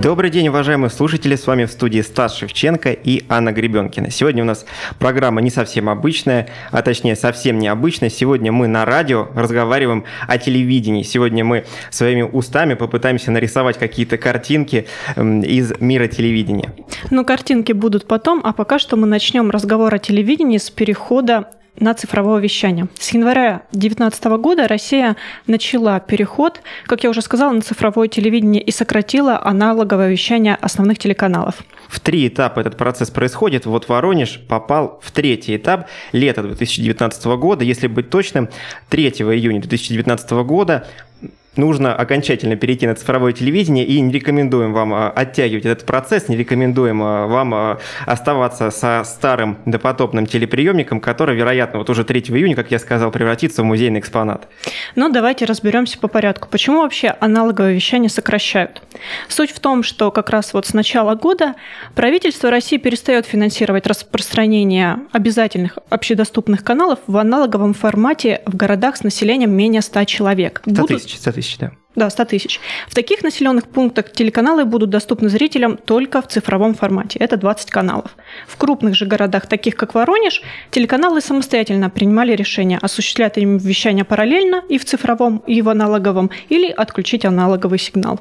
Добрый день, уважаемые слушатели. С вами в студии Стас Шевченко и Анна Гребенкина. Сегодня у нас программа не совсем обычная, а точнее совсем необычная. Сегодня мы на радио разговариваем о телевидении. Сегодня мы своими устами попытаемся нарисовать какие-то картинки из мира телевидения. Ну, картинки будут потом, а пока что мы начнем разговор о телевидении с перехода на цифровое вещание. С января 2019 года Россия начала переход, как я уже сказала, на цифровое телевидение и сократила аналоговое вещание основных телеканалов. В три этапа этот процесс происходит. Вот Воронеж попал в третий этап лета 2019 года. Если быть точным, 3 июня 2019 года нужно окончательно перейти на цифровое телевидение и не рекомендуем вам а, оттягивать этот процесс, не рекомендуем а, вам а, оставаться со старым допотопным телеприемником, который, вероятно, вот уже 3 июня, как я сказал, превратится в музейный экспонат. Ну, давайте разберемся по порядку. Почему вообще аналоговое вещание сокращают? Суть в том, что как раз вот с начала года правительство России перестает финансировать распространение обязательных общедоступных каналов в аналоговом формате в городах с населением менее 100 человек. 100 тысяч, 100 тысяч, да. Да, 100 тысяч. В таких населенных пунктах телеканалы будут доступны зрителям только в цифровом формате. Это 20 каналов. В крупных же городах, таких как Воронеж, телеканалы самостоятельно принимали решение, осуществлять им вещание параллельно и в цифровом, и в аналоговом, или отключить аналоговый сигнал.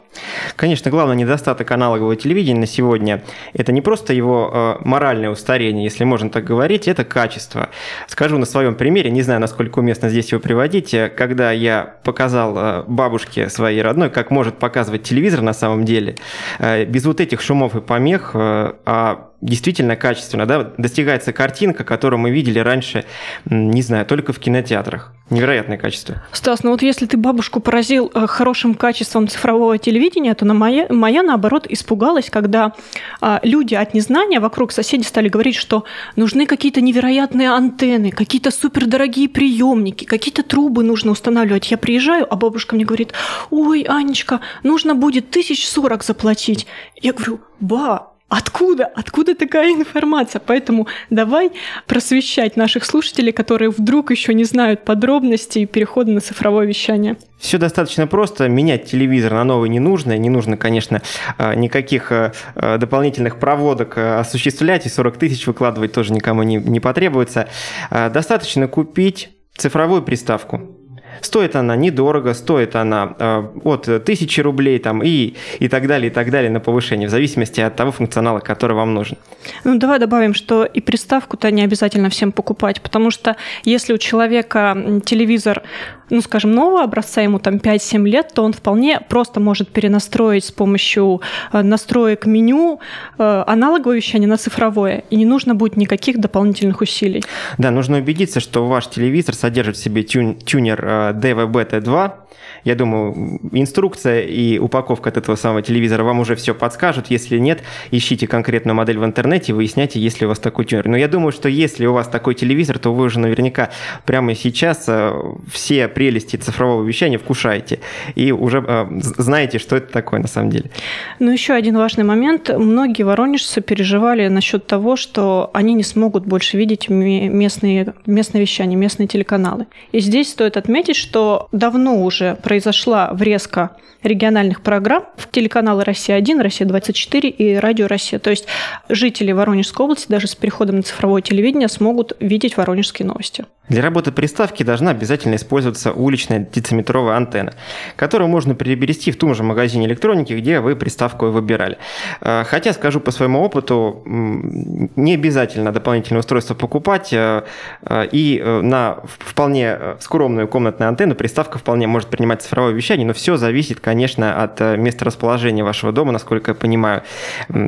Конечно, главный недостаток аналогового телевидения на сегодня – это не просто его э, моральное устарение, если можно так говорить, это качество. Скажу на своем примере, не знаю, насколько уместно здесь его приводить, когда я показал э, бабушке своей родной, как может показывать телевизор на самом деле, э, без вот этих шумов и помех, э, а действительно качественно, да, достигается картинка, которую мы видели раньше, не знаю, только в кинотеатрах. Невероятное качество. Стас, ну вот если ты бабушку поразил э, хорошим качеством цифрового телевидения, то на моя, моя наоборот испугалась, когда а, люди от незнания вокруг соседи стали говорить, что нужны какие-то невероятные антенны, какие-то супердорогие приемники, какие-то трубы нужно устанавливать. Я приезжаю, а бабушка мне говорит, ой, Анечка, нужно будет тысяч сорок заплатить. Я говорю, ба, Откуда? Откуда такая информация? Поэтому давай просвещать наших слушателей, которые вдруг еще не знают подробностей перехода на цифровое вещание. Все достаточно просто. Менять телевизор на новый не нужно. Не нужно, конечно, э, никаких э, э, дополнительных проводок осуществлять, и 40 тысяч выкладывать тоже никому не, не потребуется. Достаточно купить цифровую приставку Стоит она недорого, стоит она э, от тысячи рублей там, и, и так далее, и так далее на повышение, в зависимости от того функционала, который вам нужен. Ну, давай добавим, что и приставку-то не обязательно всем покупать, потому что если у человека телевизор ну, скажем, нового образца, ему там 5-7 лет, то он вполне просто может перенастроить с помощью э, настроек меню э, аналоговое вещание на цифровое, и не нужно будет никаких дополнительных усилий. Да, нужно убедиться, что ваш телевизор содержит в себе тюн, тюнер DVB-T2, я думаю, инструкция и упаковка от этого самого телевизора вам уже все подскажут. Если нет, ищите конкретную модель в интернете, выясняйте, есть ли у вас такой тюнер. Но я думаю, что если у вас такой телевизор, то вы уже наверняка прямо сейчас э, все прелести цифрового вещания вкушаете и уже э, знаете, что это такое на самом деле. Ну, еще один важный момент. Многие воронежцы переживали насчет того, что они не смогут больше видеть местные, местные вещания, местные телеканалы. И здесь стоит отметить, что давно уже произошла врезка региональных программ в телеканалы «Россия-1», «Россия-24» и «Радио Россия». То есть жители Воронежской области даже с переходом на цифровое телевидение смогут видеть воронежские новости. Для работы приставки должна обязательно использоваться уличная дециметровая антенна, которую можно приобрести в том же магазине электроники, где вы приставку выбирали. Э, хотя, скажу по своему опыту, не обязательно дополнительное устройство покупать, э, э, и на вполне скромную комнатную антенну приставка вполне может принимать цифровое вещание, но все зависит, конечно, от места расположения вашего дома, насколько я понимаю.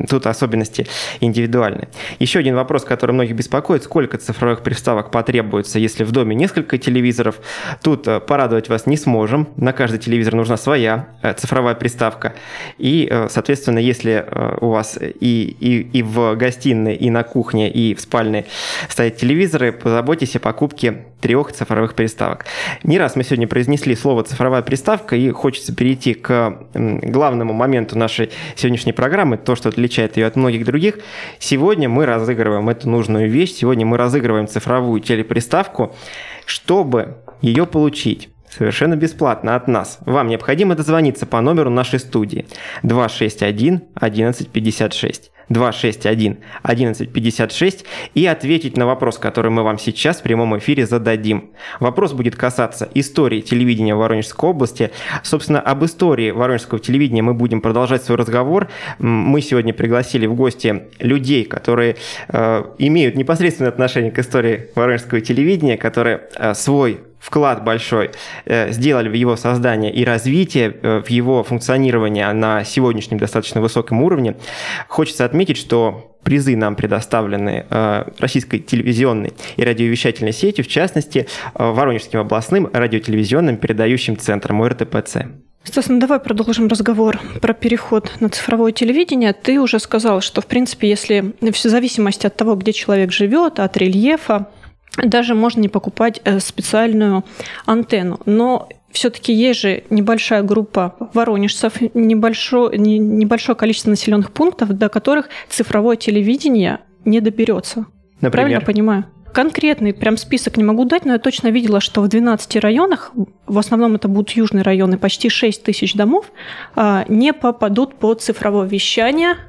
Тут особенности индивидуальны. Еще один вопрос, который многих беспокоит, сколько цифровых приставок потребуется, если в доме несколько телевизоров. Тут э, порадовать вас не сможем. На каждый телевизор нужна своя э, цифровая приставка. И, э, соответственно, если у вас и, и, и в гостиной, и на кухне, и в спальне стоят телевизоры, позаботьтесь о покупке трех цифровых приставок. Не раз мы сегодня произнесли слово «цифровая приставка», и хочется перейти к главному моменту нашей сегодняшней программы, то, что отличает ее от многих других. Сегодня мы разыгрываем эту нужную вещь, сегодня мы разыгрываем цифровую телеприставку, чтобы ее получить совершенно бесплатно от нас. Вам необходимо дозвониться по номеру нашей студии 261 1156. 261 1156 и ответить на вопрос, который мы вам сейчас в прямом эфире зададим. Вопрос будет касаться истории телевидения Воронежской области. Собственно, об истории воронежского телевидения мы будем продолжать свой разговор. Мы сегодня пригласили в гости людей, которые э, имеют непосредственное отношение к истории воронежского телевидения, которые э, свой вклад большой э, сделали в его создание и развитие, э, в его функционирование на сегодняшнем достаточно высоком уровне. Хочется отметить, что призы нам предоставлены э, российской телевизионной и радиовещательной сетью, в частности, Воронежским областным радиотелевизионным передающим центром РТПЦ. Стас, ну давай продолжим разговор про переход на цифровое телевидение. Ты уже сказал, что, в принципе, если в зависимости от того, где человек живет, от рельефа, даже можно не покупать э, специальную антенну. Но все-таки есть же небольшая группа воронежцев, небольшое, небольшое количество населенных пунктов, до которых цифровое телевидение не доберется. Например? Правильно понимаю? Конкретный прям список не могу дать, но я точно видела, что в 12 районах, в основном это будут южные районы, почти 6 тысяч домов, а, не попадут под цифровое вещание –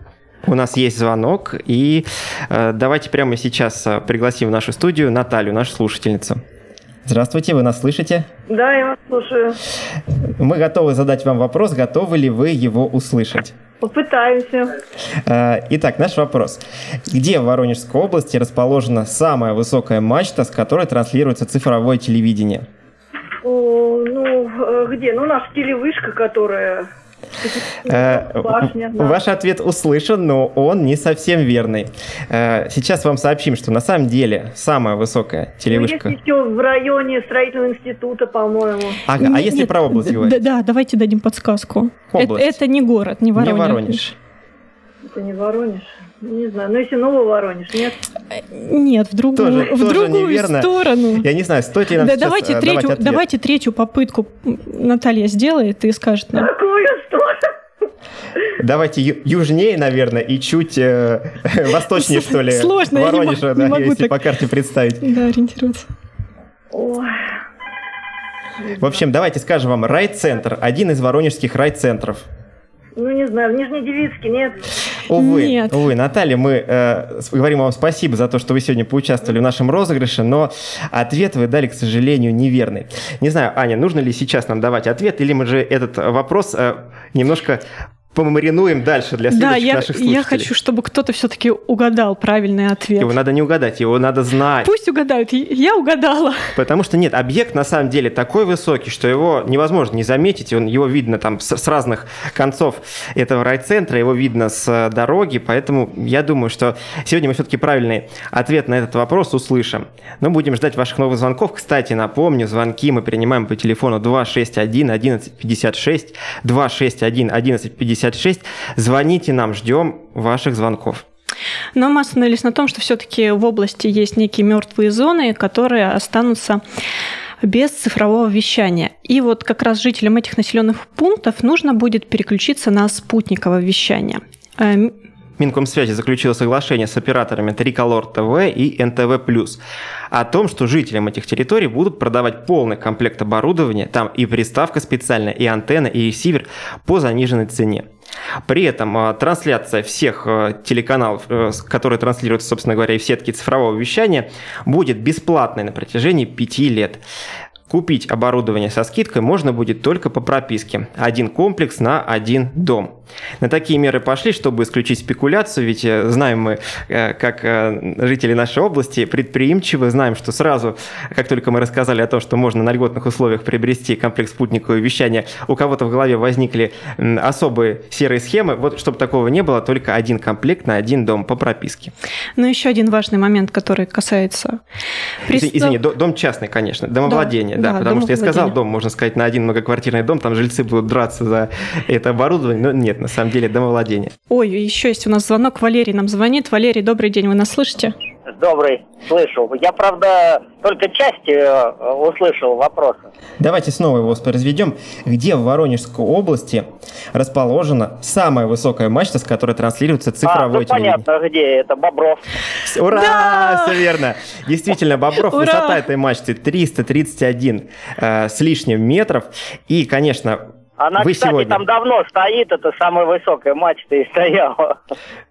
у нас есть звонок, и э, давайте прямо сейчас э, пригласим в нашу студию Наталью, нашу слушательницу. Здравствуйте, вы нас слышите? Да, я вас слушаю. Мы готовы задать вам вопрос, готовы ли вы его услышать? Попытаемся. Э, итак, наш вопрос. Где в Воронежской области расположена самая высокая мачта, с которой транслируется цифровое телевидение? О, ну, э, где? Ну, наша телевышка, которая ваш ответ услышан, но он не совсем верный. Э, сейчас вам сообщим, что на самом деле самая высокая телевышка... Ну, есть еще в районе строительного института, по-моему. Ага, а если про область говорить? Да, давайте дадим подсказку. Это не город, не Воронеж. Не Воронеж. Это не Воронеж. Не знаю, ну если Новый Воронеж, нет? Нет, в другую, тоже, в тоже другую неверно. сторону. Я не знаю, стоит ли нам да, давайте, третью, ответ. давайте третью попытку Наталья сделает и скажет нам. Какую сторону? Давайте южнее, наверное, и чуть э, восточнее, что ли. Сложно, Воронежа, я не, да, могу если так... по карте представить. Да, ориентироваться. Ой. В общем, давайте скажем вам, райцентр, один из воронежских райцентров. Ну, не знаю, в Нижнедевицке нет. Увы, нет. увы, Наталья, мы э, говорим вам спасибо за то, что вы сегодня поучаствовали в нашем розыгрыше, но ответ вы дали, к сожалению, неверный. Не знаю, Аня, нужно ли сейчас нам давать ответ, или мы же этот вопрос э, немножко помаринуем дальше для следующих да, я, наших слушателей. я хочу, чтобы кто-то все-таки угадал правильный ответ. Его надо не угадать, его надо знать. Пусть угадают, я угадала. Потому что нет, объект на самом деле такой высокий, что его невозможно не заметить, он, его видно там с, с разных концов этого райцентра, его видно с дороги, поэтому я думаю, что сегодня мы все-таки правильный ответ на этот вопрос услышим. Но будем ждать ваших новых звонков. Кстати, напомню, звонки мы принимаем по телефону 261 1156, 261 1156 56. Звоните нам, ждем ваших звонков. Но мы остановились на том, что все-таки в области есть некие мертвые зоны, которые останутся без цифрового вещания. И вот как раз жителям этих населенных пунктов нужно будет переключиться на спутниковое вещание. Минкомсвязи заключила соглашение с операторами Триколор ТВ и НТВ+, о том, что жителям этих территорий будут продавать полный комплект оборудования, там и приставка специальная, и антенна, и ресивер по заниженной цене. При этом а, трансляция всех а, телеканалов, э, которые транслируются, собственно говоря, и в сетке цифрового вещания, будет бесплатной на протяжении пяти лет. Купить оборудование со скидкой можно будет только по прописке. Один комплекс на один дом. На такие меры пошли, чтобы исключить спекуляцию, ведь э, знаем мы, э, как э, жители нашей области, предприимчивы, знаем, что сразу, как только мы рассказали о том, что можно на льготных условиях приобрести комплекс спутникового вещания, у кого-то в голове возникли особые серые схемы. Вот, чтобы такого не было, только один комплект на один дом по прописке. Но еще один важный момент, который касается... Пристав... Извини, дом частный, конечно, домовладение, да, да, да потому что я сказал дом, можно сказать, на один многоквартирный дом, там жильцы будут драться за это оборудование, но нет, на самом деле домовладение. Ой, еще есть у нас звонок. Валерий нам звонит. Валерий, добрый день, вы нас слышите? Добрый, слышу. Я, правда, только часть э, услышал вопроса. Давайте снова его воспроизведем. Где в Воронежской области расположена самая высокая мачта, с которой транслируется а, цифровое ну, телевидение? понятно, где это, Бобров. Ура! Да! Все верно. Действительно, Бобров, Ура! высота этой мачты 331 э, с лишним метров. И, конечно, Она, вы кстати, сегодня... там давно стоит, это самая высокая мачта и стояла.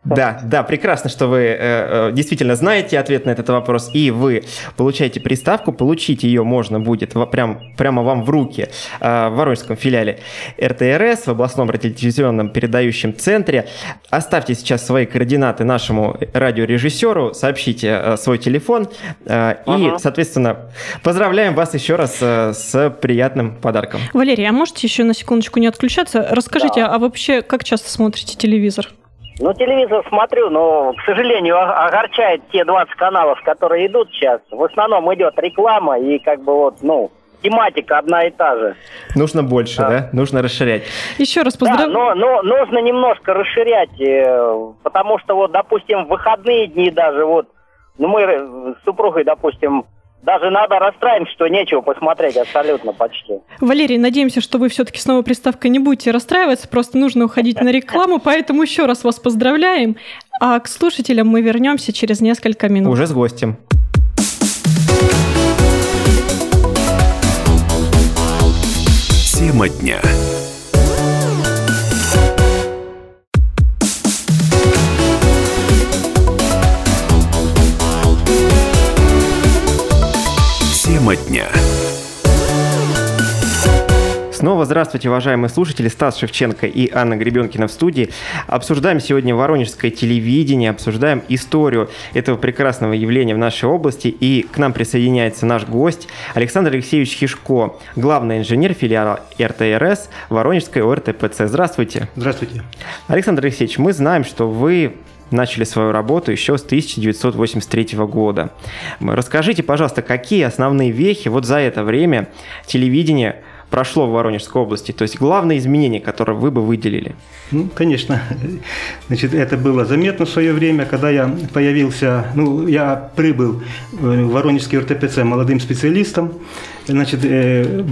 Да, да, прекрасно, что вы э, э, действительно знаете ответ на этот вопрос, и вы получаете приставку, получить ее можно будет прям, прямо вам в руки э, в Воронежском филиале РТРС, в областном радиотелевизионном передающем центре. Оставьте сейчас свои координаты нашему радиорежиссеру, сообщите э, свой телефон, э, и, Ага. соответственно, поздравляем вас еще раз э, с приятным подарком. Валерий, а можете еще на секундочку не отключаться? Расскажите, Да. а вообще как часто смотрите телевизор? Ну, телевизор смотрю, но, к сожалению, огорчает те 20 каналов, которые идут сейчас. В основном идет реклама и как бы вот, ну, тематика одна и та же. Нужно больше, да? Да. Нужно расширять. Еще раз Да, поздравляю. но, но нужно немножко расширять, э, потому что вот, допустим, в выходные дни даже вот, ну мы с супругой, допустим, даже надо расстраиваться, что нечего посмотреть абсолютно почти. Валерий, надеемся, что вы все-таки с новой приставкой не будете расстраиваться, просто нужно уходить на рекламу, поэтому еще раз вас поздравляем. А к слушателям мы вернемся через несколько минут. Уже с гостем. Тема дня. Тема дня. Снова здравствуйте, уважаемые слушатели. Стас Шевченко и Анна Гребенкина в студии. Обсуждаем сегодня воронежское телевидение, обсуждаем историю этого прекрасного явления в нашей области. И к нам присоединяется наш гость Александр Алексеевич Хишко, главный инженер филиала РТРС Воронежской ОРТПЦ. Здравствуйте. Здравствуйте. Александр Алексеевич, мы знаем, что вы начали свою работу еще с 1983 года. Расскажите, пожалуйста, какие основные вехи вот за это время телевидение прошло в Воронежской области? То есть главные изменения, которые вы бы выделили? Ну, конечно, значит, это было заметно в свое время, когда я появился, ну, я прибыл в Воронежский РТПЦ молодым специалистом, значит, э,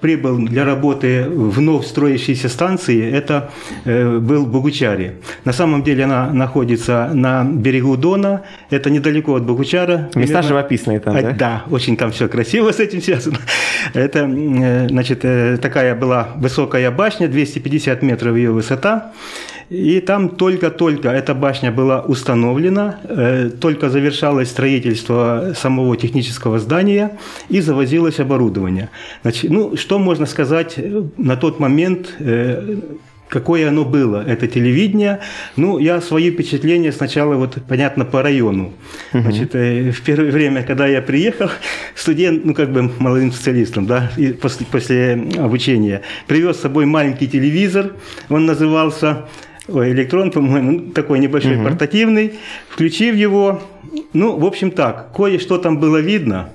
прибыл для работы в вновь строящейся станции, это э, был Богучаре. На самом деле она находится на берегу Дона, это недалеко от Богучара. Места примерно- живописные там, А, да? Да, очень там все красиво с этим связано. Это, э, значит, э, такая была высокая башня, 250 метров ее высота. И там только-только эта башня была установлена, э, только завершалось строительство самого технического здания и завозилось оборудование. Значит, ну, что можно сказать э, на тот момент, э, какое оно было, это телевидение. Ну, я свои впечатления сначала, вот, понятно, по району. Значит, э, в первое время, когда я приехал, студент, ну, как бы молодым специалистом, да, и после, после обучения, привез с собой маленький телевизор, он назывался Ой, электрон, по-моему, ну, такой небольшой портативный. Включив его, ну, в общем так, кое-что там было видно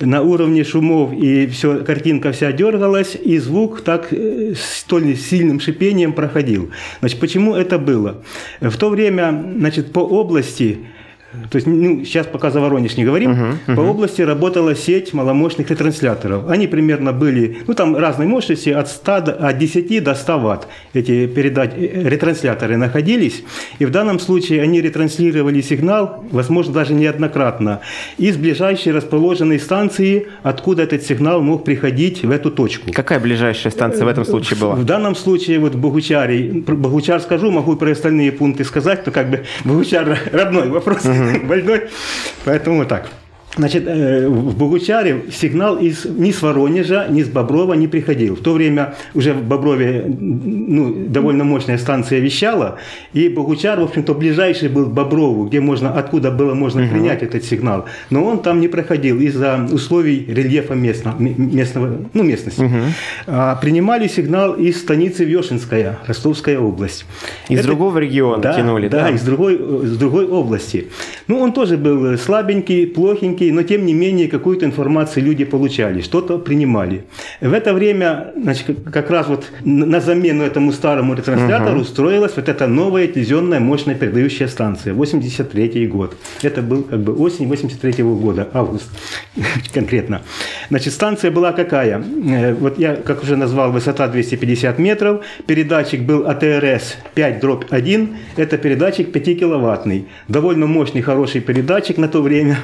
на уровне шумов, и все, картинка вся дергалась, и звук так э, столь сильным шипением проходил. Значит, почему это было? В то время, значит, по области то есть, ну, сейчас пока за Воронеж не говорим, по области работала сеть маломощных ретрансляторов. Они примерно были, ну, там разной мощности, от, 100 до, от 10 до 100 ватт эти передач, э, ретрансляторы находились. И в данном случае они ретранслировали сигнал, возможно, даже неоднократно, из ближайшей расположенной станции, откуда этот сигнал мог приходить в эту точку. Какая ближайшая станция в этом случае В была? данном случае вот в Богучаре, про Богучар скажу, могу и про остальные пункты сказать, но как бы Богучар родной вопрос, больной, поэтому вот так. Значит, э, в Богучаре сигнал из, ни с Воронежа, ни с Боброва не приходил. В то время уже в Боброве ну, довольно мощная станция вещала, и Богучар, в общем-то, ближайший был к Боброву, где можно, откуда было можно принять этот сигнал. Но он там не проходил из-за условий рельефа местно- м- местного, ну, местности. А, принимали сигнал из станицы Вешенская, Ростовская область. Из Это- другого региона да, тянули, да? да? из другой, с другой области. Ну, он тоже был слабенький, плохенький, маленькие, но тем не менее какую-то информацию люди получали, что-то принимали. В это время, значит, как раз вот на замену этому старому ретранслятору угу. устроилась вот эта новая телевизионная мощная передающая станция, 83 год. Это был как бы осень 83 -го года, август конкретно. Значит, станция была какая? Э, вот я, как уже назвал, высота 250 метров, передатчик был АТРС 5 дробь 1, это передатчик 5 киловаттный, довольно мощный, хороший передатчик на то время.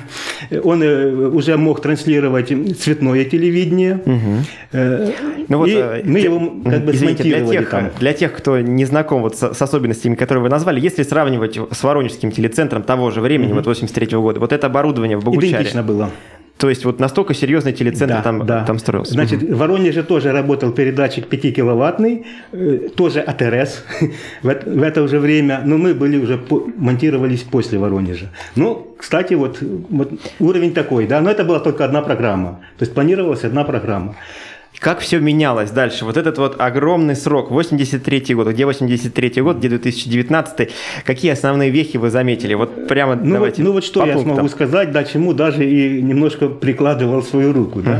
Он э, уже мог транслировать цветное телевидение. Угу. Ну вот, и мы его как бы извините, для тех, там. для тех, кто не знаком вот с, с особенностями, которые вы назвали, если сравнивать с Воронежским телецентром того же времени, угу. вот 83 -го года, вот это оборудование в Богучаре. Идентично было. То есть вот настолько серьезный телецентр да, там, да. там строился. Значит, в Воронеже тоже работал передатчик 5 киловаттный, э, тоже АТРС в, в это уже время, но мы были уже монтировались после Воронежа. Ну, кстати, вот, вот уровень такой, да, но это была только одна программа. То есть планировалась одна программа. Как все менялось дальше? Вот этот вот огромный срок, 83 год, где 83 год, где 2019, какие основные вехи вы заметили? Вот прямо ну, давайте вот, Ну вот что я пунктам. смогу сказать, да, чему даже и немножко прикладывал свою руку. Да?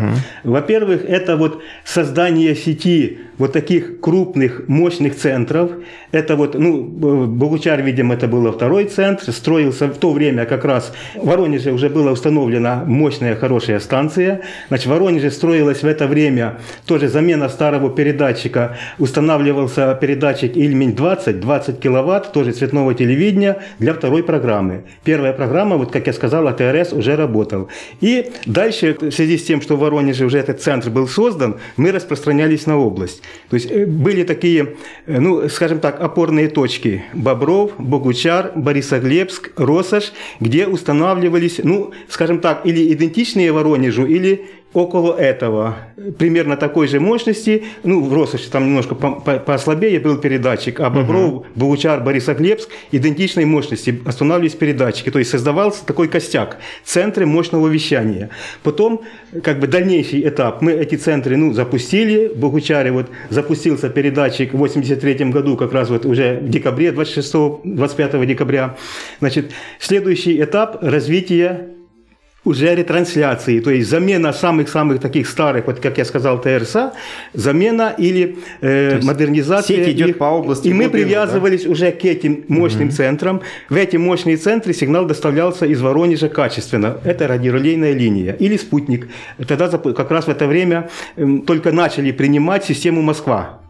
Угу. Во-первых, это вот создание сети вот таких крупных, мощных центров. Это вот, ну, Богучар, видимо, это был второй центр, строился в то время как раз в Воронеже уже была установлена мощная, хорошая станция. Значит, в Воронеже строилась в это время тоже замена старого передатчика. Устанавливался передатчик Ильмень-20, 20 киловатт, тоже цветного телевидения для второй программы. Первая программа, вот как я сказал, АТРС уже работал. И дальше, в связи с тем, что в Воронеже уже этот центр был создан, мы распространялись на область. То есть э, были такие, э, ну, скажем так, опорные точки. Бобров, Богучар, Борисоглебск, Росаш, где устанавливались, ну, скажем так, или идентичные Воронежу, или около этого, примерно такой же мощности, ну, в Росоше там немножко послабее был передатчик, а Бобров, угу. Богучар, Борисоглебск идентичной мощности останавливались передатчики, то есть создавался такой костяк, центры мощного вещания. Потом, как бы дальнейший этап, мы эти центры, ну, запустили, в Богучаре вот запустился передатчик в 83 году, как раз вот уже в декабре, 26-25 декабря. Значит, следующий этап развития уже ретрансляции, то есть замена самых-самых таких старых, вот как я сказал, ТРСА, замена или э, модернизация. Сеть идет их. по области. И мы привязывались да? уже к этим мощным угу. центрам. В эти мощные центры сигнал доставлялся из Воронежа качественно. Это радиорелейная линия или спутник. Тогда как раз в это время э, только начали принимать систему Москва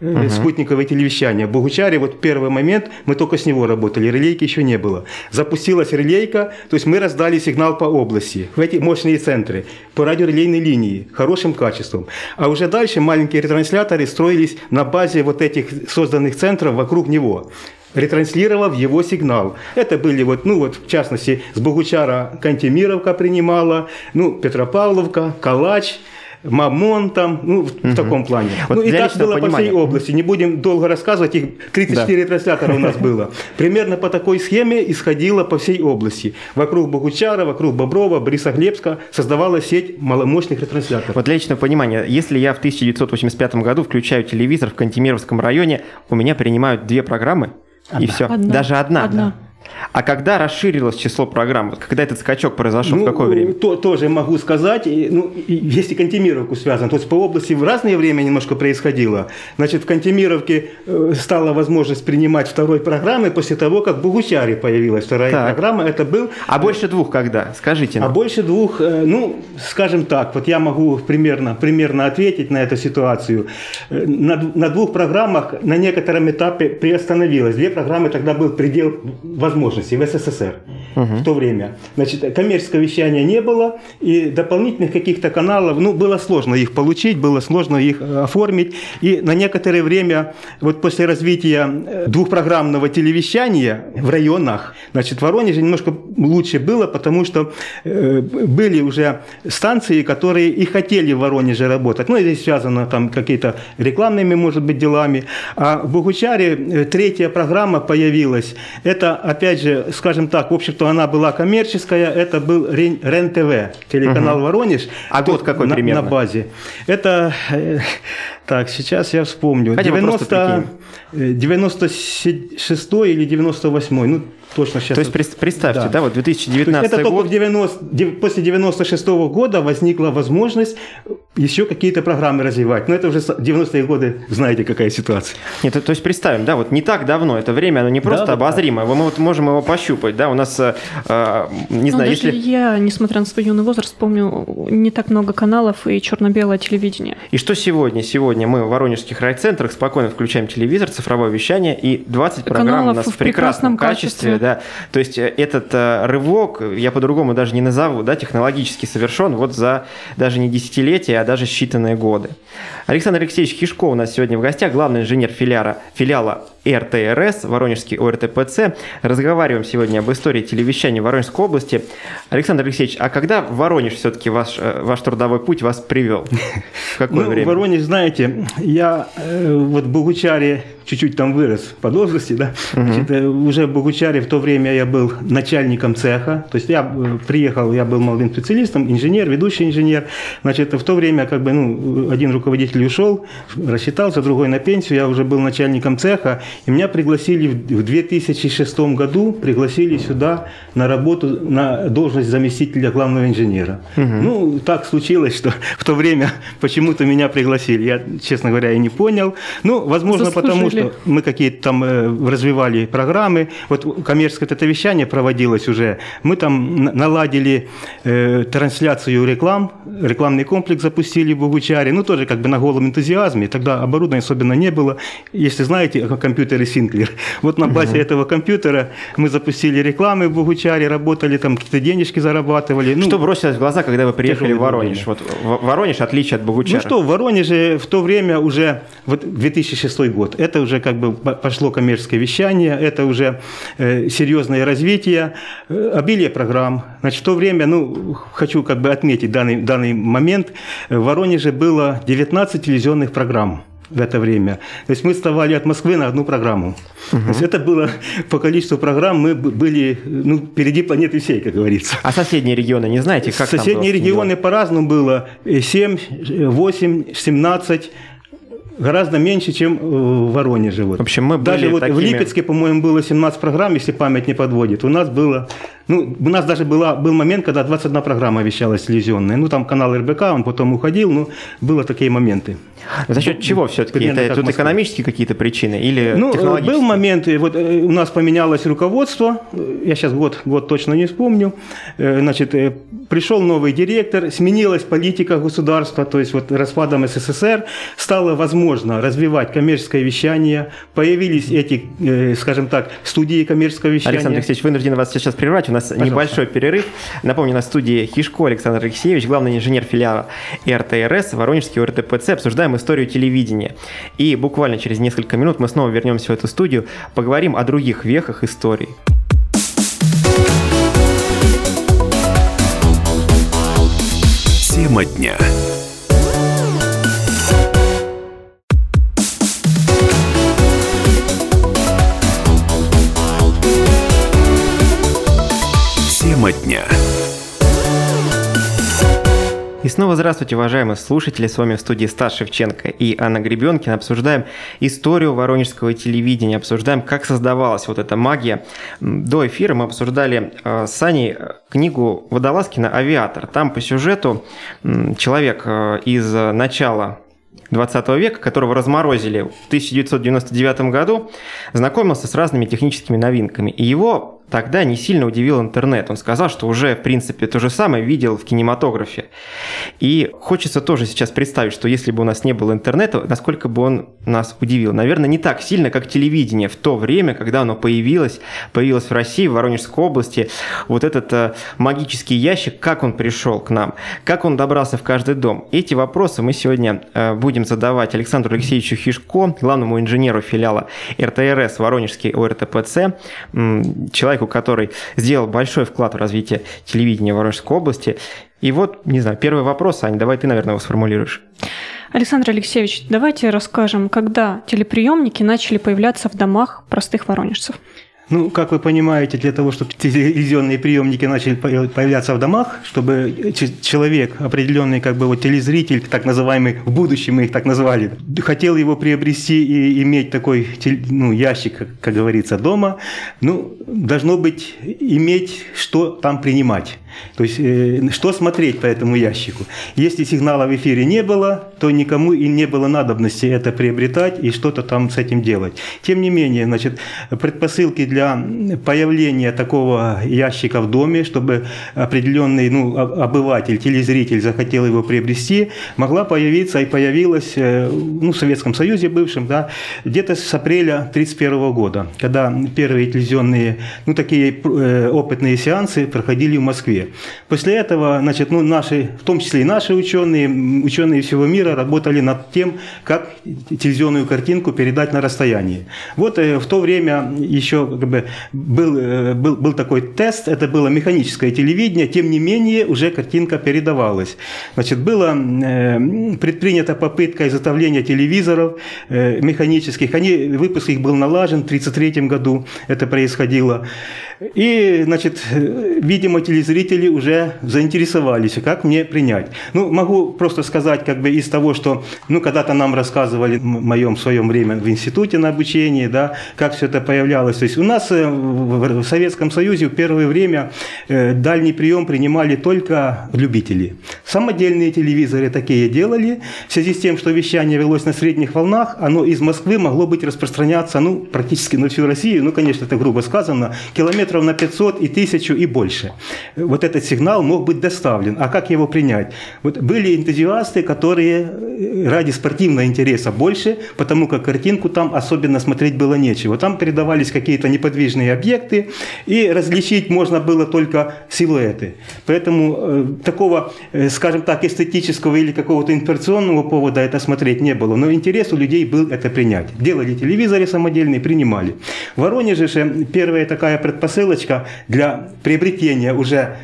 угу. спутниковое телевещание. Богучаре вот первый момент мы только с него работали, релейки еще не было. Запустилась релейка, то есть мы раздали сигнал по области, в эти мощные центры, по радиорелейной линии, хорошим качеством. А уже дальше маленькие ретрансляторы строились на базе вот этих созданных центров вокруг него ретранслировав его сигнал. Это были вот, ну вот, в частности, с Богучара Кантемировка принимала, ну, Петропавловка, Калач, Мамон там, ну, в, угу. в таком плане. Вот ну, и так было понимания. по всей области. Не будем долго рассказывать, их 34 да. транслятора у нас было. Примерно по такой схеме исходило по всей области. Вокруг Богучара, вокруг Боброва, Борисоглебска создавалась сеть маломощных ретрансляторов. Вот для личного понимания, если я в 1985 году включаю телевизор в Кантемировском районе, у меня принимают две программы, одна. и все. Одна. Даже одна. одна. А когда расширилось число программ? Когда этот скачок произошел? Ну, в какое время? То, тоже могу сказать. Ну, есть и Кантемировку связано. То есть по области в разное время немножко происходило. Значит, в Кантемировке э, стала возможность принимать второй программы после того, как в Богучаре появилась вторая так. программа. Это был... А больше двух когда? Скажите нам. А больше двух, э, ну, скажем так, вот я могу примерно, примерно ответить на эту ситуацию. Э, на, на двух программах на некотором этапе приостановилось. Две программы тогда был предел возможности возможностей в СССР угу. в то время. Значит, коммерческого вещания не было, и дополнительных каких-то каналов, ну, было сложно их получить, было сложно их э, оформить. И на некоторое время, вот после развития э, двухпрограммного телевещания в районах, значит, в Воронеже немножко лучше было, потому что э, были уже станции, которые и хотели в Воронеже работать. Ну, здесь связано там какие-то рекламными, может быть, делами. А в Богучаре третья программа появилась. Это, опять опять же, скажем так, в общем-то, она была коммерческая, это был РЕН-ТВ, телеканал угу. Воронеж. А год какой на, примерно? На базе. Это, э, так, сейчас я вспомню. Хотя 90, 96 или 98 ну, точно сейчас... То есть прес- представьте, да, Да. вот То есть 2019 это только год, в 90, дев- после 96 года возникла возможность еще какие-то программы развивать. Но это уже с- 90-е годы, знаете, какая ситуация. Нет, то, то есть представим, да, вот не так давно, это время, оно не просто да, да. обозримое, мы вот можем его пощупать, да, у нас, э, э, не Ну, знаю, даже если... я, несмотря на свой юный возраст, помню не так много каналов и черно-белое телевидение. И что сегодня? Сегодня мы в воронежских райцентрах спокойно включаем телевизор, цифровое вещание, и 20 программ у Каналов нас в в прекрасном прекрасном качестве. Да. То есть э, этот э, рывок, я по-другому даже не назову, да, технологически совершен вот за даже не десятилетия, а даже считанные годы. Александр Алексеевич Хишко у нас сегодня в гостях, главный инженер филиара, филиала РТРС, Воронежский ОРТПЦ. Разговариваем сегодня об истории телевещания в Воронежской области. Александр Алексеевич, а когда Воронеж все-таки ваш, э, ваш трудовой путь вас привел? В какое ну, время? Воронеж, знаете, я э, вот в Богучаре чуть-чуть там вырос по должности, да. Значит, э, уже в Богучаре в то время я был начальником цеха. То есть я э, приехал, я был молодым специалистом, инженер, ведущий инженер. Значит, в то время как бы, ну, один руководитель ушел, рассчитался, другой на пенсию. Я уже был начальником цеха. И меня пригласили в в 2006 году, пригласили сюда на работу, на должность заместителя главного инженера. Ну, так случилось, что в то время почему-то меня пригласили. Я, честно говоря, и не понял. Ну, возможно, потому Заслужили. Что мы какие-то там э, развивали программы. Вот коммерческое это вещание проводилось уже. Мы там на- наладили э, трансляцию реклам, рекламный комплекс запустили в Богучаре. Ну, тоже как бы на голом энтузиазме. Тогда оборудования особенно не было. Если знаете, компьютеры Синклер. Вот на базе этого компьютера мы запустили рекламы в Богучаре, работали там, какие-то денежки зарабатывали. Ну, Что бросилось в глаза, когда вы приехали в Воронеж? Вот в- Воронеж отличие от Богучара. Ну что, в Воронеже в то время уже, вот 2006 год, это уже как бы по- пошло коммерческое вещание, это уже э, серьезное развитие, э, обилие программ. Значит, в то время, ну, хочу как бы отметить данный, данный момент, в Воронеже было 19 телевизионных программ в это время. То есть мы вставали от Москвы на одну программу. То есть это было по количеству программ, мы были ну, впереди планеты всей, как говорится. А соседние регионы не знаете, как там Соседние было с регионы по-разному было. Э, 7, 8, 17. Гораздо меньше, чем в Воронеже. Вот. В общем, мы Даже были вот в Липецке, по-моему, было 17 программ, если память не подводит. У нас было... Ну, у нас даже была, был момент, когда 21 программа вещалась телевизионная. Ну, там канал РБК, он потом уходил, но было такие моменты. За счет чего все-таки? примерно Это тут экономические какие-то причины или Ну, э, был момент, вот э, у нас поменялось руководство, я сейчас год, год точно не вспомню, Э, значит, пришел новый директор, сменилась политика государства, то есть вот распадом СССР стало возможно развивать коммерческое вещание, появились эти, скажем так, студии коммерческого вещания. Александр Алексеевич, вынужден вас сейчас прервать. У нас небольшой перерыв. Напомню, на студии Хишко Александр Алексеевич, главный инженер филиала РТРС, Воронежский ОРТПЦ. Обсуждаем историю телевидения. И буквально через несколько минут мы снова вернемся в эту студию, поговорим о других вехах истории. Тема дня. Дня. И снова здравствуйте, уважаемые слушатели. С вами в студии Стас Шевченко и Анна Гребенкина. Обсуждаем историю воронежского телевидения, обсуждаем, как создавалась вот эта магия. До эфира мы обсуждали э, с Аней э, книгу Водолазкина «Авиатор». Там по сюжету человек э, из начала 20 века, которого разморозили в 1999 году, знакомился с разными техническими новинками. И его тогда не сильно удивил интернет. Он сказал, что уже, в принципе, то же самое видел в кинематографе. И хочется тоже сейчас представить, что если бы у нас не было интернета, насколько бы он нас удивил. Наверное, не так сильно, как телевидение в то время, когда оно появилось, появилось в России, в Воронежской области. Вот этот э, магический ящик, как он пришел к нам, как он добрался в каждый дом. Эти вопросы мы сегодня э, будем задавать Александру Алексеевичу Хишко, главному инженеру филиала РТРС Воронежский ОРТПЦ, м, человеку, который сделал большой вклад в развитие телевидения Воронежской области. И вот, не знаю, первый вопрос, Аня, давай ты, наверное, его сформулируешь. Александр Алексеевич, давайте расскажем, когда телеприемники начали появляться в домах простых воронежцев. Ну, как вы понимаете, для того, чтобы телевизионные приемники начали появляться в домах, чтобы человек, определенный как бы вот телезритель, так называемый, в будущем мы их так назвали, хотел его приобрести и иметь такой ну, ящик, как говорится, дома, ну, должно быть, иметь, что там принимать. То есть, э, что смотреть по этому ящику? Если сигнала в эфире не было, то никому и не было надобности это приобретать и что-то там с этим делать. Тем не менее, значит, предпосылки для появления такого ящика в доме, чтобы определенный ну, обыватель, телезритель захотел его приобрести, могла появиться и появилась э, ну, в Советском Союзе бывшем, да, где-то с апреля 1931 года, когда первые телевизионные, ну, такие э, опытные сеансы проходили в Москве. После этого, значит, ну, наши, в том числе и наши ученые, ученые всего мира работали над тем, как телевизионную картинку передать на расстоянии. Вот э, в то время еще как бы, был, э, был, был такой тест, это было механическое телевидение, тем не менее уже картинка передавалась. Значит, была э, предпринята попытка изготовления телевизоров механических, они, выпуск их был налажен в 1933 году, это происходило. И, значит, видимо, телезрители уже заинтересовались, как мне принять. Ну, могу просто сказать, как бы из того, что, ну, когда-то нам рассказывали в моем своем время в институте на обучении, да, как все это появлялось. То есть у нас э, в Советском Союзе в первое время э, дальний прием принимали только любители. Самодельные телевизоры такие делали. В связи с тем, что вещание велось на средних волнах, оно из Москвы могло быть распространяться, ну, практически на всю Россию, ну, конечно, это грубо сказано, километр километров на 500 и 1000 и больше. Вот этот сигнал мог быть доставлен. А как его принять? Вот были энтузиасты, которые э, ради спортивного интереса больше, потому как картинку там особенно смотреть было нечего. Там передавались какие-то неподвижные объекты, и различить можно было только силуэты. Поэтому э, такого, э, скажем так, эстетического или какого-то информационного повода это смотреть не было. Но интерес у людей был это принять. Делали телевизоры самодельные, принимали. В Воронеже же первая такая предпосылка ссылочка для приобретения уже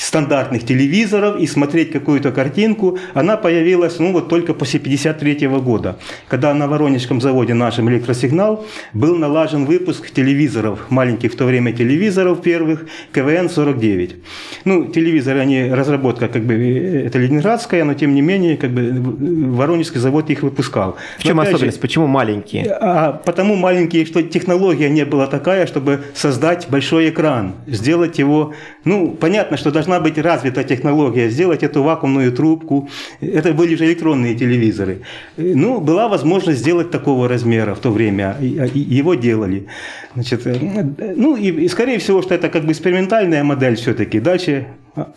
стандартных телевизоров и смотреть какую-то картинку, она появилась ну, вот только после 1953 года, когда на Воронежском заводе нашем «Электросигнал» был налажен выпуск телевизоров, маленьких в то время телевизоров первых, КВН-49. Ну, телевизоры, они, разработка как бы, э, это ленинградская, но тем не менее, как бы, Воронежский завод их выпускал. В чем но, особенность? Же, Почему маленькие? А, потому маленькие, что технология не была такая, чтобы создать большой экран, сделать его, ну, понятно, что должна должна быть развита технология, сделать эту вакуумную трубку. Это были же электронные телевизоры. Ну, была возможность сделать такого размера в то время. Его делали. Значит, э, ну, и, и скорее всего, что это как бы экспериментальная модель все-таки. Дальше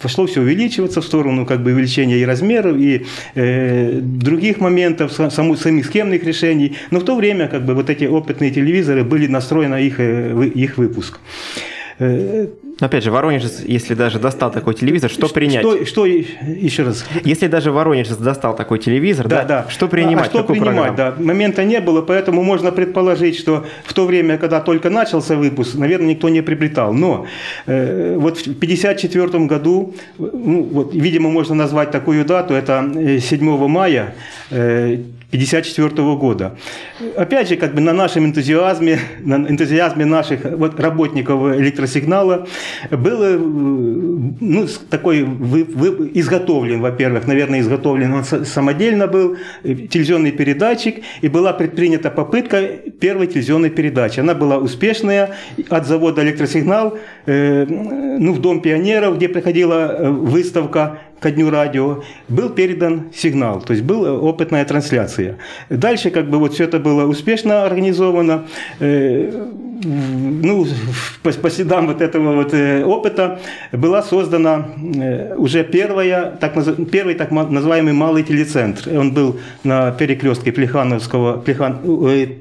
пошло все увеличиваться в сторону как бы увеличения и размеров, и э, других моментов, саму, самих схемных решений. Но в то время как бы вот эти опытные телевизоры были настроены на их, э, их выпуск. Э, но опять же, Воронеж, если даже достал такой телевизор, что, принять? Что, что еще раз? Если даже Воронеж достал такой телевизор, да, да, да. что принимать? А, что принимать, да. Момента не было, поэтому можно предположить, что в то время, когда только начался выпуск, наверное, никто не приобретал. Но э, вот в 1954 году, ну, вот, видимо, можно назвать такую дату, это 7 э, мая э, 1954 года. Опять же, как бы на нашем энтузиазме, на энтузиазме наших вот, работников электросигнала был э, ну, такой вы, вы, изготовлен, во-первых, наверное, изготовлен он самодельно был, э, телевизионный передатчик, и была предпринята попытка первой телевизионной передачи. Она была успешная от завода «Электросигнал» э, ну, в Дом пионеров, где проходила выставка ко дню радио, был передан сигнал, то есть была опытная трансляция. Дальше как бы вот все это было успешно организовано. Э, ну, по, по следам вот этого вот э, опыта была создана э, уже первая, так, первый так называемый малый телецентр. Он был на перекрестке Плехановского Плехан,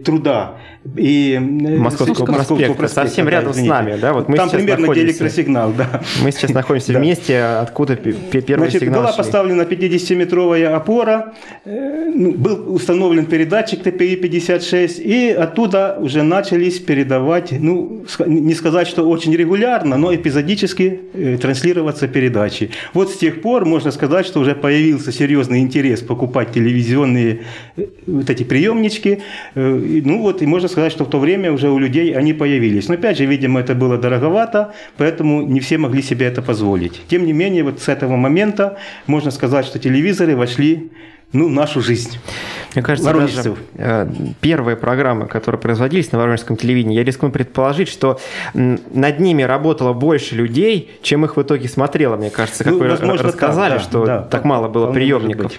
труда и Московского, Московского проспекта, проспекта, совсем да, рядом извините. с нами, да? Вот мы Там примерно находимся, электросигнал, да. Мы сейчас находимся в месте, откуда первый Значит, сигнал была шли. поставлена 50-метровая опора, э, ну, был установлен передатчик ТПИ-56, и оттуда уже начались передавать, ну, не сказать, что очень регулярно, но эпизодически э, транслироваться передачи. Вот с тех пор можно сказать, что уже появился серьезный интерес покупать телевизионные э, вот эти приемнички, ну вот, и можно сказать, что в то время уже у людей они появились. Но опять же, видимо, это было дороговато, поэтому не все могли себе это позволить. Тем не менее, вот с этого момента можно сказать, что телевизоры вошли ну, нашу жизнь. Мне кажется, даже э, первые программы, которые производились на воронежском телевидении, я рискну предположить, что над ними работало больше людей, чем их в итоге смотрело, мне кажется, как ну, вы возможно, рассказали, так, да, что да, так мало было приемников.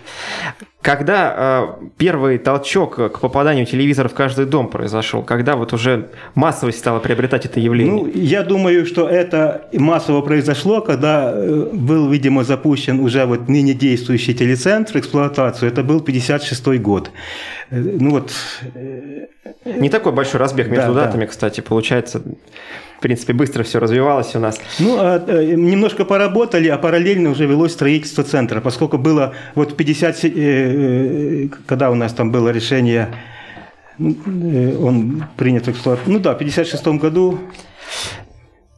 Когда э, первый толчок к попаданию телевизора в каждый дом произошел? Когда вот уже массовость стала приобретать это явление? Ну, я думаю, что это массово произошло, когда э, был, видимо, запущен уже вот ныне действующий телецентр эксплуатацию. Это был 56 год. Э, ну вот... Э, Не такой большой разбег между да, датами, да. кстати, получается принципе, быстро все развивалось у нас. Ну, а, э, немножко поработали, а параллельно уже велось строительство центра, поскольку было вот 50, э, э, когда у нас там было решение, он принят в эксплуатацию, ну да, в 56 году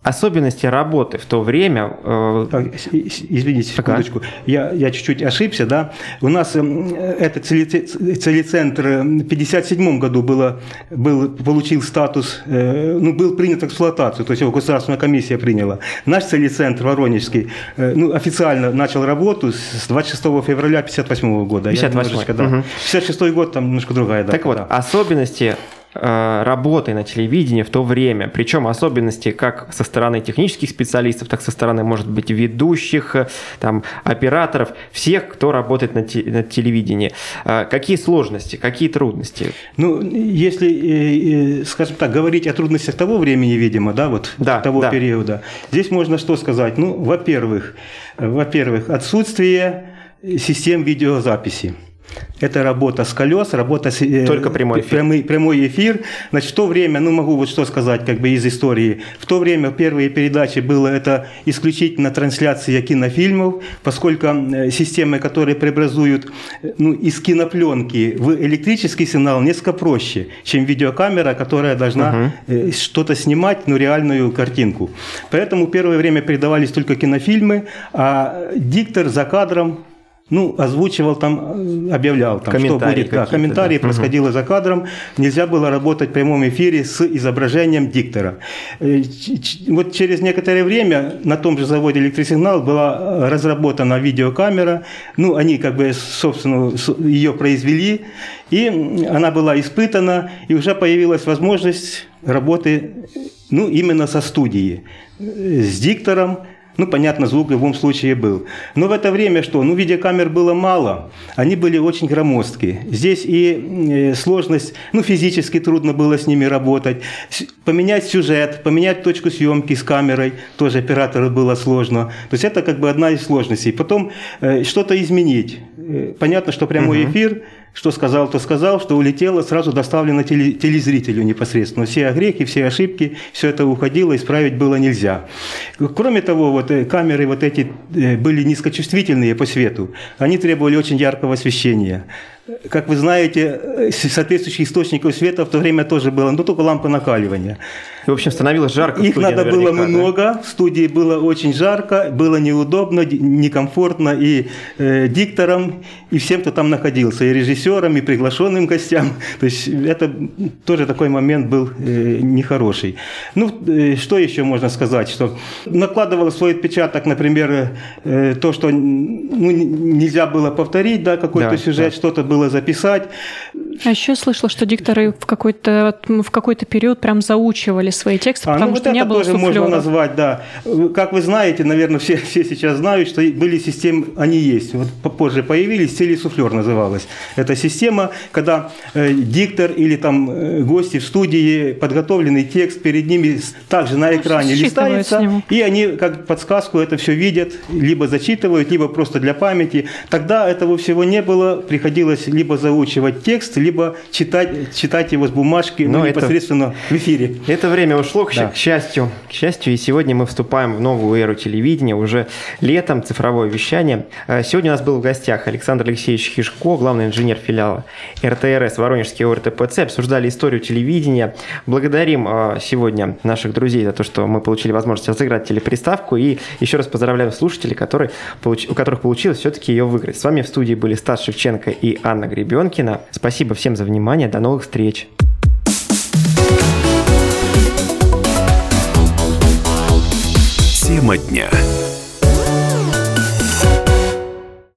особенности работы в то время... Э... Извините, секундочку. Я, я чуть-чуть ошибся, да. У нас эм, этот телецентр в 1957 году было, был, получил статус, э, ну, был принят в эксплуатацию, то есть его государственная комиссия приняла. Наш телецентр Воронежский э, ну, официально начал работу с 26 февраля 1958 года. 58 да. Угу. 56 год там немножко другая дата. Так вот, да. особенности Э, работы на телевидении в то время, причем особенности как со стороны технических специалистов, так со стороны, может быть, ведущих, э, там, операторов, всех, кто работает на, те, на телевидении. Э, какие сложности, какие трудности? Ну, если, скажем так, говорить о трудностях того времени, видимо, да, вот да, того да. периода, здесь можно что сказать? Ну, во-первых, во-первых, отсутствие систем видеозаписи. Это работа с колес, работа с... Э, Только прямой эфир. Прямой, прямой эфир. Значит, в то время, ну могу вот что сказать как бы из истории. В то время первые передачи было это исключительно трансляция кинофильмов, поскольку э, системы, которые преобразуют э, ну, из кинопленки в электрический сигнал, несколько проще, чем видеокамера, которая должна угу. что-то снимать, ну реальную картинку. Поэтому первое время передавались только кинофильмы, а диктор за кадром ну, озвучивал там, объявлял там, что будет. Да, комментарии да. происходило угу. за кадром. Нельзя было работать в прямом эфире с изображением диктора. Э, вот через некоторое время на том же заводе «Электросигнал» была разработана видеокамера. Ну, они как бы, собственно, ее произвели. И она была испытана, и уже появилась возможность работы ну, именно со студией, э, с диктором, ну, понятно, звук в любом случае был. Но в это время что? Ну, видеокамер было мало. Они были очень громоздкие. Здесь и э, сложность, ну, физически трудно было с ними работать. Поменять сюжет, поменять точку съемки с камерой тоже оператору было сложно. То есть это как бы одна из сложностей. Потом э, что-то изменить. Э, понятно, что прямой угу. эфир что сказал, то сказал, что улетело, сразу доставлено телезрителю непосредственно. Все огрехи, все ошибки, все это уходило, исправить было нельзя. Кроме того, вот э, камеры вот эти э, были низкочувствительные по свету, они требовали очень яркого освещения. Как вы знаете, э, соответствующих источников света в то время тоже было, но только лампа накаливания. И, в общем, становилось жарко. Их надо было много, да? в студии было очень жарко, было неудобно, некомфортно и э, дикторам, и всем, кто там находился, и режиссерам, и приглашенным гостям. То есть это тоже такой момент был э, нехороший. Ну, э, что еще можно сказать? Что накладывало свой отпечаток, например, э, то, что ну, нельзя было повторить, да, какой-то да, сюжет, да. что-то было записать. А еще слышала, что дикторы в какой-то в какой-то период прям заучивали свои тексты, а, потому ну, что вот не это было тоже суфлера. можно назвать, да. Как вы знаете, наверное, все, все сейчас знают, что были системы, они есть. Вот попозже появились, телесуфлер называлась. Это система, когда э, диктор или там э, гости в студии, подготовленный текст перед ними также на экране ну, листается, и они как подсказку это все видят, либо зачитывают, либо просто для памяти. Тогда этого всего не было, приходилось либо заучивать текст, либо читать, читать его с бумажки ну, это, непосредственно в эфире. Это время ушло, к, да. к счастью. К счастью, и сегодня мы вступаем в новую эру телевидения, уже летом, цифровое вещание. Э, сегодня у нас был в гостях Александр Алексеевич Хишко, главный инженер филиала РТРС Воронежский ОРТПЦ. Обсуждали историю телевидения. Благодарим э, сегодня наших друзей за то, что мы получили возможность разыграть телеприставку. И еще раз поздравляем слушателей, которые, у которых получилось все-таки ее выиграть. С вами в студии были Стас Шевченко и Анна Гребенкина. Всем за внимание. До новых встреч. Тема дня.